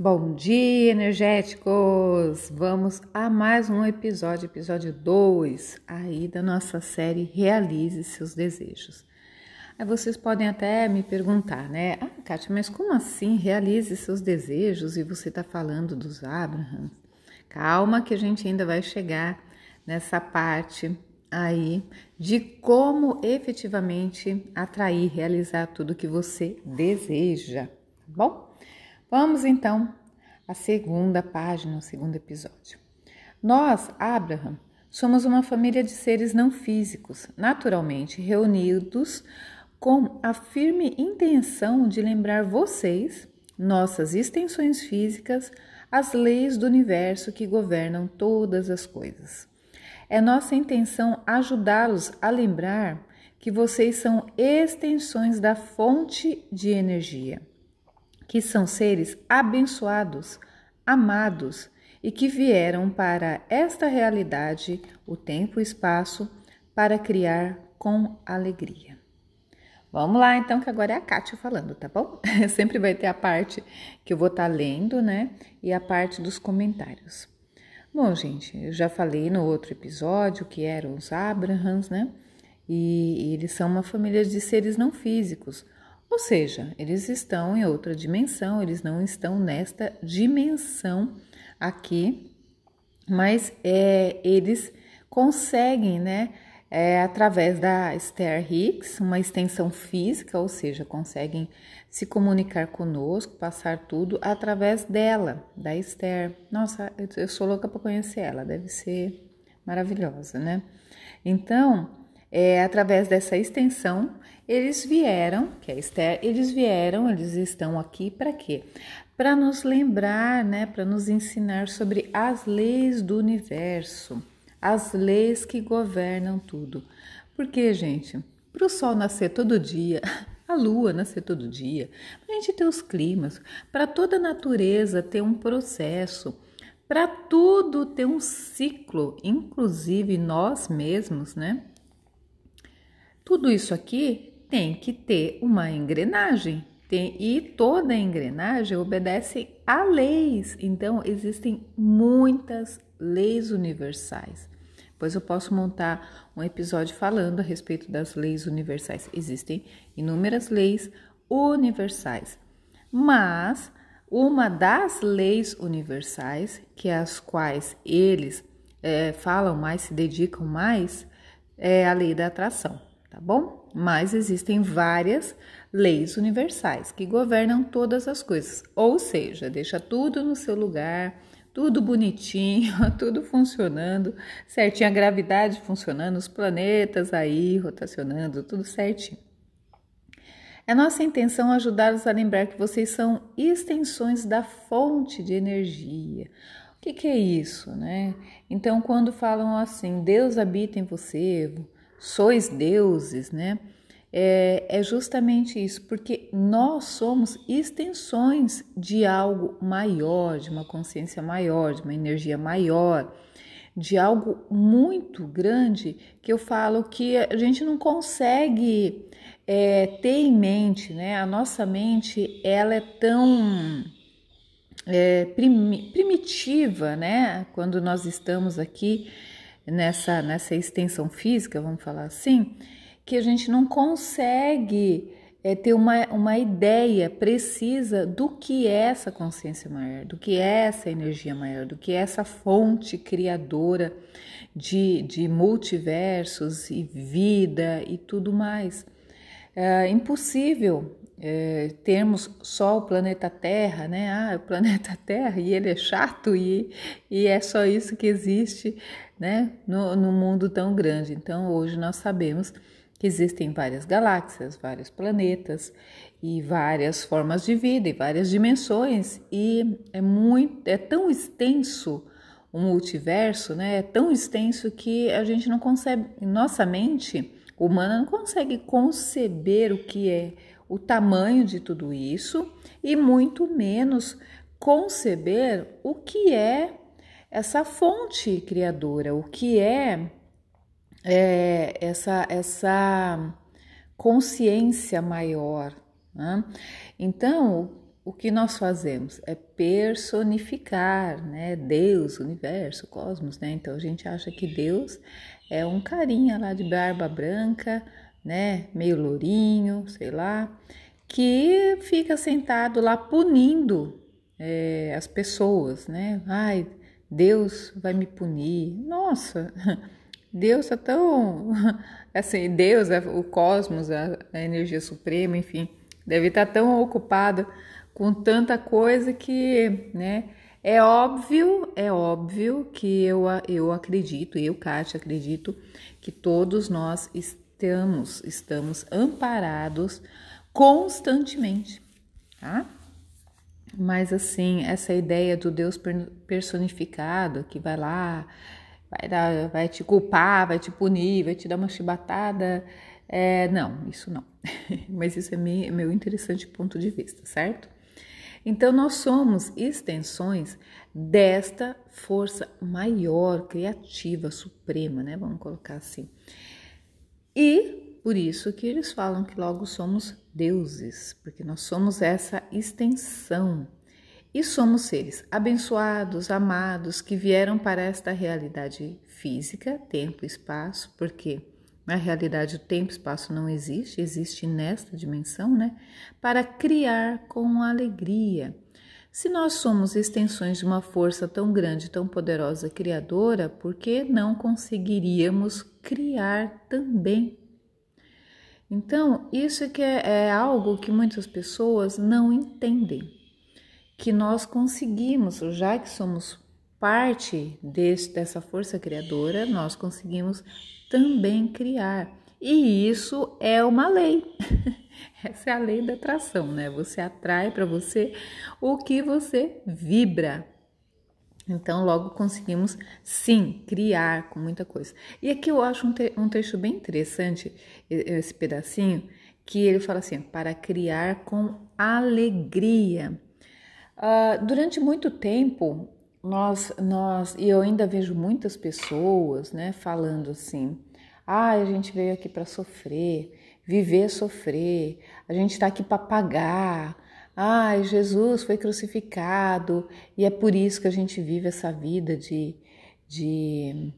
Bom dia, energéticos! Vamos a mais um episódio, episódio 2 aí da nossa série Realize seus desejos. Aí vocês podem até me perguntar, né? Ah, Kátia, mas como assim realize seus desejos e você está falando dos Abraham? Calma que a gente ainda vai chegar nessa parte aí de como efetivamente atrair, realizar tudo que você deseja, tá bom? Vamos então à segunda página, o segundo episódio. Nós, Abraham, somos uma família de seres não físicos, naturalmente reunidos com a firme intenção de lembrar vocês, nossas extensões físicas, as leis do universo que governam todas as coisas. É nossa intenção ajudá-los a lembrar que vocês são extensões da fonte de energia que são seres abençoados, amados e que vieram para esta realidade, o tempo e espaço, para criar com alegria. Vamos lá, então, que agora é a Kátia falando, tá bom? Sempre vai ter a parte que eu vou estar tá lendo, né? E a parte dos comentários. Bom, gente, eu já falei no outro episódio que eram os Abrahams, né? E eles são uma família de seres não físicos, ou seja, eles estão em outra dimensão, eles não estão nesta dimensão aqui, mas é, eles conseguem, né, é, através da Esther Hicks, uma extensão física, ou seja, conseguem se comunicar conosco, passar tudo através dela, da Esther. Nossa, eu sou louca para conhecer ela, deve ser maravilhosa, né? Então, é, através dessa extensão, eles vieram, que é Esther, eles vieram, eles estão aqui para quê? Para nos lembrar, né, para nos ensinar sobre as leis do universo, as leis que governam tudo. Porque, gente, para o sol nascer todo dia, a lua nascer todo dia, para a gente ter os climas, para toda a natureza ter um processo, para tudo ter um ciclo, inclusive nós mesmos, né? Tudo isso aqui tem que ter uma engrenagem. Tem, e toda engrenagem obedece a leis. Então, existem muitas leis universais. Pois eu posso montar um episódio falando a respeito das leis universais. Existem inúmeras leis universais. Mas uma das leis universais, que é as quais eles é, falam mais, se dedicam mais, é a lei da atração tá bom? Mas existem várias leis universais que governam todas as coisas, ou seja, deixa tudo no seu lugar, tudo bonitinho, tudo funcionando certinho, a gravidade funcionando, os planetas aí rotacionando, tudo certinho. É nossa intenção ajudá-los a lembrar que vocês são extensões da fonte de energia. O que, que é isso, né? Então, quando falam assim, Deus habita em você, sois deuses, né? É, é, justamente isso, porque nós somos extensões de algo maior, de uma consciência maior, de uma energia maior, de algo muito grande que eu falo que a gente não consegue é, ter em mente, né? A nossa mente ela é tão é, primitiva, né? Quando nós estamos aqui nessa, nessa extensão física, vamos falar assim, que a gente não consegue é, ter uma, uma ideia precisa do que é essa consciência maior, do que é essa energia maior, do que é essa fonte criadora de, de multiversos e vida e tudo mais. É impossível é, termos só o planeta Terra, né? Ah, o planeta Terra e ele é chato e, e é só isso que existe né, no, no mundo tão grande. Então, hoje nós sabemos que existem várias galáxias, vários planetas e várias formas de vida e várias dimensões e é muito é tão extenso o multiverso, né? É tão extenso que a gente não consegue, nossa mente humana não consegue conceber o que é o tamanho de tudo isso e muito menos conceber o que é essa fonte criadora, o que é, é essa, essa consciência maior. Né? Então, o que nós fazemos é personificar, né? Deus, universo, cosmos, né? Então a gente acha que Deus é um carinha lá de barba branca, né? Meio lourinho, sei lá, que fica sentado lá punindo é, as pessoas, né? Ai, Deus vai me punir. Nossa, Deus é tão assim, Deus, o cosmos, a, energia suprema, enfim, deve estar tão ocupado com tanta coisa que, né? É óbvio, é óbvio que eu, eu acredito, eu, Kátia, acredito que todos nós estamos, estamos amparados constantemente, tá? Mas assim, essa ideia do Deus personificado que vai lá, vai, dar, vai te culpar, vai te punir, vai te dar uma chibatada, é, não, isso não. Mas isso é meu, meu interessante ponto de vista, certo? Então, nós somos extensões desta força maior, criativa, suprema, né? Vamos colocar assim. E por isso que eles falam que logo somos deuses, porque nós somos essa extensão. E somos seres abençoados, amados, que vieram para esta realidade física, tempo e espaço, porque na realidade, o tempo e espaço não existe, existe nesta dimensão, né? Para criar com alegria. Se nós somos extensões de uma força tão grande, tão poderosa, criadora, por que não conseguiríamos criar também? Então, isso é que é, é algo que muitas pessoas não entendem. Que nós conseguimos, já que somos parte desse, dessa força criadora, nós conseguimos também criar. E isso é uma lei. Essa é a lei da atração, né? Você atrai para você o que você vibra. Então, logo conseguimos sim criar com muita coisa. E aqui eu acho um, te um trecho bem interessante, esse pedacinho, que ele fala assim: para criar com alegria. Uh, durante muito tempo, nós, nós, e eu ainda vejo muitas pessoas, né, falando assim: ah, a gente veio aqui para sofrer, viver sofrer, a gente está aqui para pagar. Ai, Jesus foi crucificado e é por isso que a gente vive essa vida de, de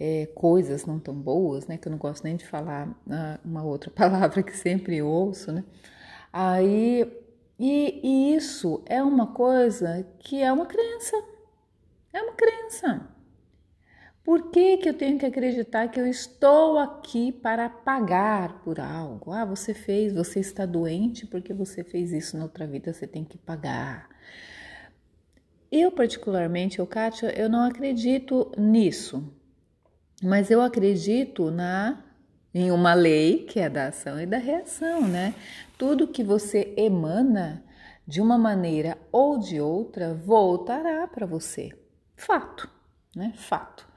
é, coisas não tão boas, né? Que eu não gosto nem de falar ah, uma outra palavra que sempre ouço, né? Aí, e, e isso é uma coisa que é uma crença, é uma crença. Por que, que eu tenho que acreditar que eu estou aqui para pagar por algo? Ah, você fez, você está doente porque você fez isso na outra vida, você tem que pagar. Eu, particularmente, eu, Kátia, eu não acredito nisso, mas eu acredito na em uma lei que é da ação e da reação, né? Tudo que você emana de uma maneira ou de outra voltará para você. Fato, né? Fato.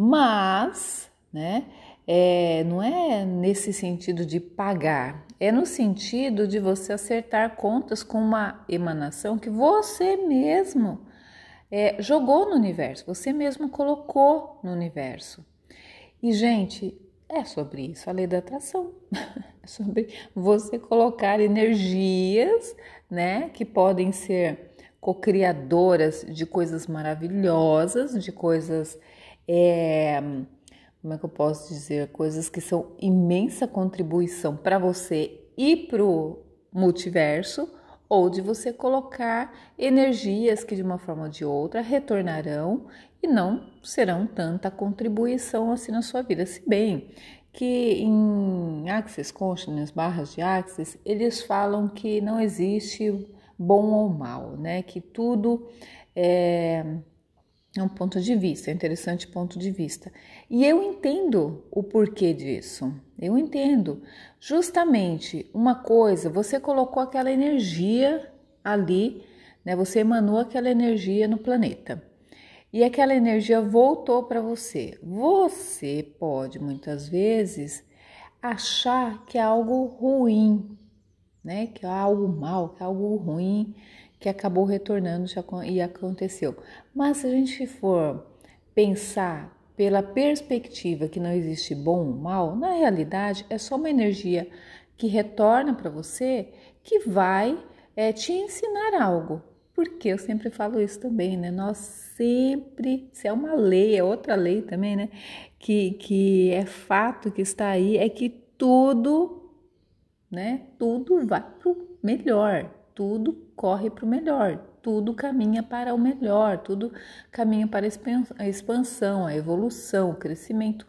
Mas, né, é, não é nesse sentido de pagar, é no sentido de você acertar contas com uma emanação que você mesmo é, jogou no universo, você mesmo colocou no universo. E, gente, é sobre isso a lei da atração. É sobre você colocar energias, né, que podem ser co-criadoras de coisas maravilhosas, de coisas, é, como é que eu posso dizer, coisas que são imensa contribuição para você e para o multiverso, ou de você colocar energias que de uma forma ou de outra retornarão e não serão tanta contribuição assim na sua vida. Se bem que em Axis Consciousness, barras de Axis, eles falam que não existe bom ou mal, né? Que tudo é, é um ponto de vista, é um interessante ponto de vista. E eu entendo o porquê disso. Eu entendo. Justamente uma coisa, você colocou aquela energia ali, né? Você emanou aquela energia no planeta. E aquela energia voltou para você. Você pode muitas vezes achar que é algo ruim, né? Que é algo mal, que é algo ruim que acabou retornando e aconteceu. Mas se a gente for pensar pela perspectiva que não existe bom ou mal, na realidade é só uma energia que retorna para você que vai é, te ensinar algo. Porque eu sempre falo isso também, né? Nós sempre, se é uma lei, é outra lei também, né? Que, que é fato que está aí, é que tudo, né? Tudo vai para o melhor, tudo corre para o melhor, tudo caminha para o melhor, tudo caminha para a expansão, a evolução, o crescimento,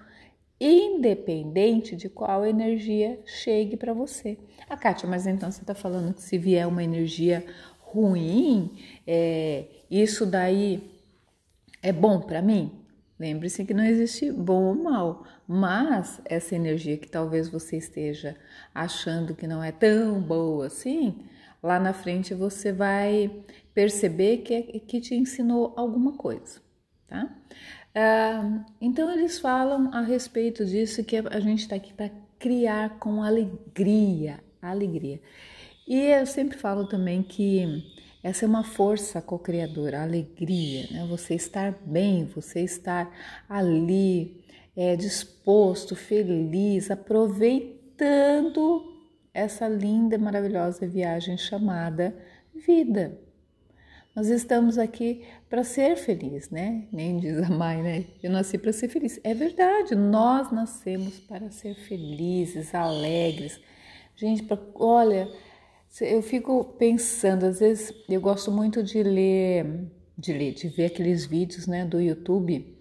independente de qual energia chegue para você. Ah, Kátia, mas então você está falando que se vier uma energia ruim, é, isso daí é bom para mim? Lembre-se que não existe bom ou mal, mas essa energia que talvez você esteja achando que não é tão boa assim, lá na frente você vai perceber que, que te ensinou alguma coisa, tá? Ah, então eles falam a respeito disso que a gente está aqui para criar com alegria, alegria. E eu sempre falo também que essa é uma força co-criadora, alegria, né? Você estar bem, você estar ali, é, disposto, feliz, aproveitando essa linda, maravilhosa viagem chamada vida. Nós estamos aqui para ser feliz, né? Nem diz a mãe, né? Eu nasci para ser feliz. É verdade, nós nascemos para ser felizes, alegres. Gente, pra, olha, eu fico pensando, às vezes eu gosto muito de ler, de ler, de ver aqueles vídeos né, do YouTube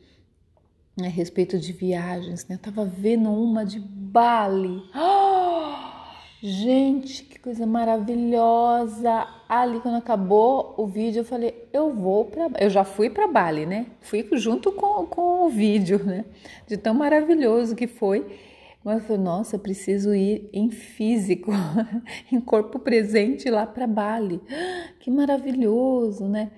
né, a respeito de viagens. Né? Eu tava vendo uma de Bali. Oh, gente, que coisa maravilhosa! Ali, quando acabou o vídeo, eu falei: eu vou para. Eu já fui para Bali, né? Fui junto com, com o vídeo, né? De tão maravilhoso que foi. Mas eu falei, nossa, preciso ir em físico, em corpo presente lá para Bali. Que maravilhoso, né?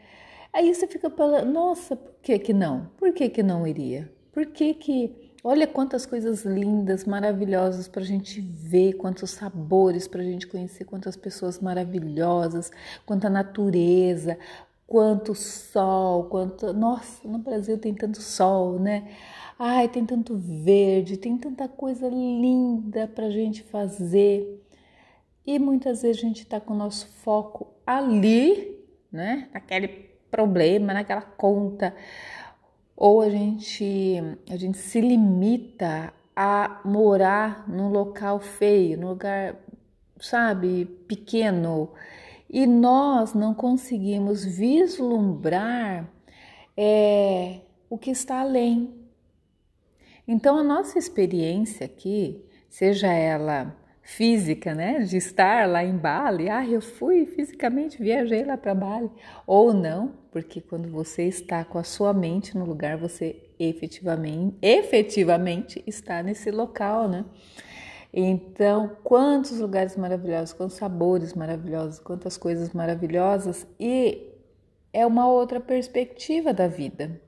Aí você fica falando, nossa, por que que não? Por que que não iria? Por que que... Olha quantas coisas lindas, maravilhosas para a gente ver, quantos sabores para a gente conhecer, quantas pessoas maravilhosas, quanta natureza, quanto sol, quanto. Nossa, no Brasil tem tanto sol, né? Ai, tem tanto verde, tem tanta coisa linda para a gente fazer. E muitas vezes a gente está com o nosso foco ali, né? Naquele problema, naquela conta. Ou a gente, a gente se limita a morar num local feio, num lugar, sabe, pequeno. E nós não conseguimos vislumbrar é, o que está além. Então, a nossa experiência aqui, seja ela física, né, de estar lá em Bali, ah, eu fui fisicamente, viajei lá para Bali, ou não, porque quando você está com a sua mente no lugar, você efetivamente, efetivamente está nesse local, né? Então, quantos lugares maravilhosos, quantos sabores maravilhosos, quantas coisas maravilhosas, e é uma outra perspectiva da vida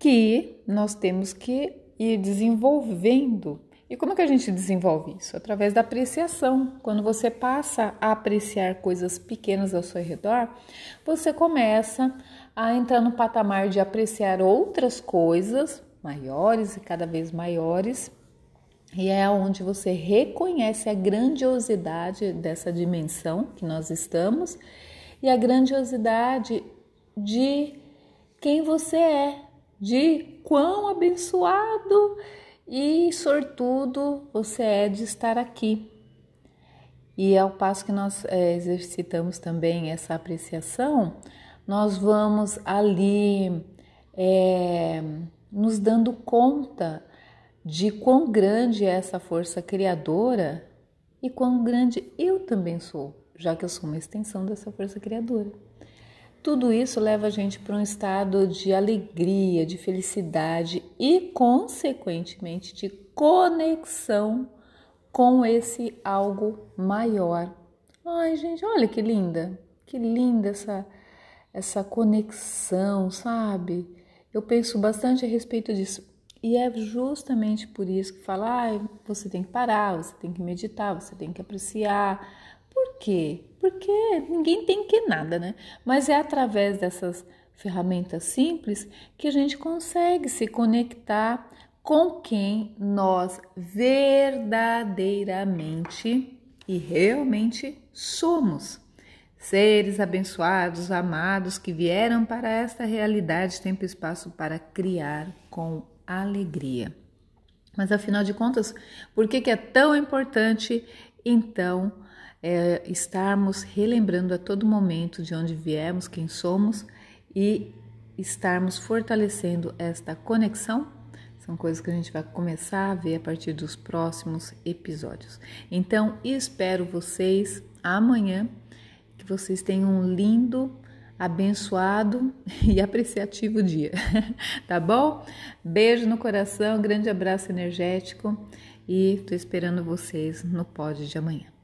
que nós temos que ir desenvolvendo. E como que a gente desenvolve isso? Através da apreciação. Quando você passa a apreciar coisas pequenas ao seu redor, você começa a entrar no patamar de apreciar outras coisas maiores e cada vez maiores. E é onde você reconhece a grandiosidade dessa dimensão que nós estamos e a grandiosidade de quem você é, de quão abençoado e sortudo você é de estar aqui. E ao passo que nós é, exercitamos também essa apreciação, nós vamos ali é, nos dando conta de quão grande é essa força criadora e quão grande eu também sou, já que eu sou uma extensão dessa força criadora. Tudo isso leva a gente para um estado de alegria, de felicidade e, consequentemente, de conexão com esse algo maior. Ai, gente, olha que linda, que linda essa, essa conexão, sabe? Eu penso bastante a respeito disso. E é justamente por isso que fala, ah, você tem que parar, você tem que meditar, você tem que apreciar, por quê? Porque ninguém tem que nada, né? Mas é através dessas ferramentas simples que a gente consegue se conectar com quem nós verdadeiramente e realmente somos. seres abençoados, amados que vieram para esta realidade, tempo e espaço para criar com alegria. Mas afinal de contas, por que, que é tão importante então é, estarmos relembrando a todo momento de onde viemos, quem somos e estarmos fortalecendo esta conexão? São coisas que a gente vai começar a ver a partir dos próximos episódios. Então, espero vocês amanhã, que vocês tenham um lindo, abençoado e apreciativo dia, tá bom? Beijo no coração, grande abraço energético e tô esperando vocês no pódio de amanhã.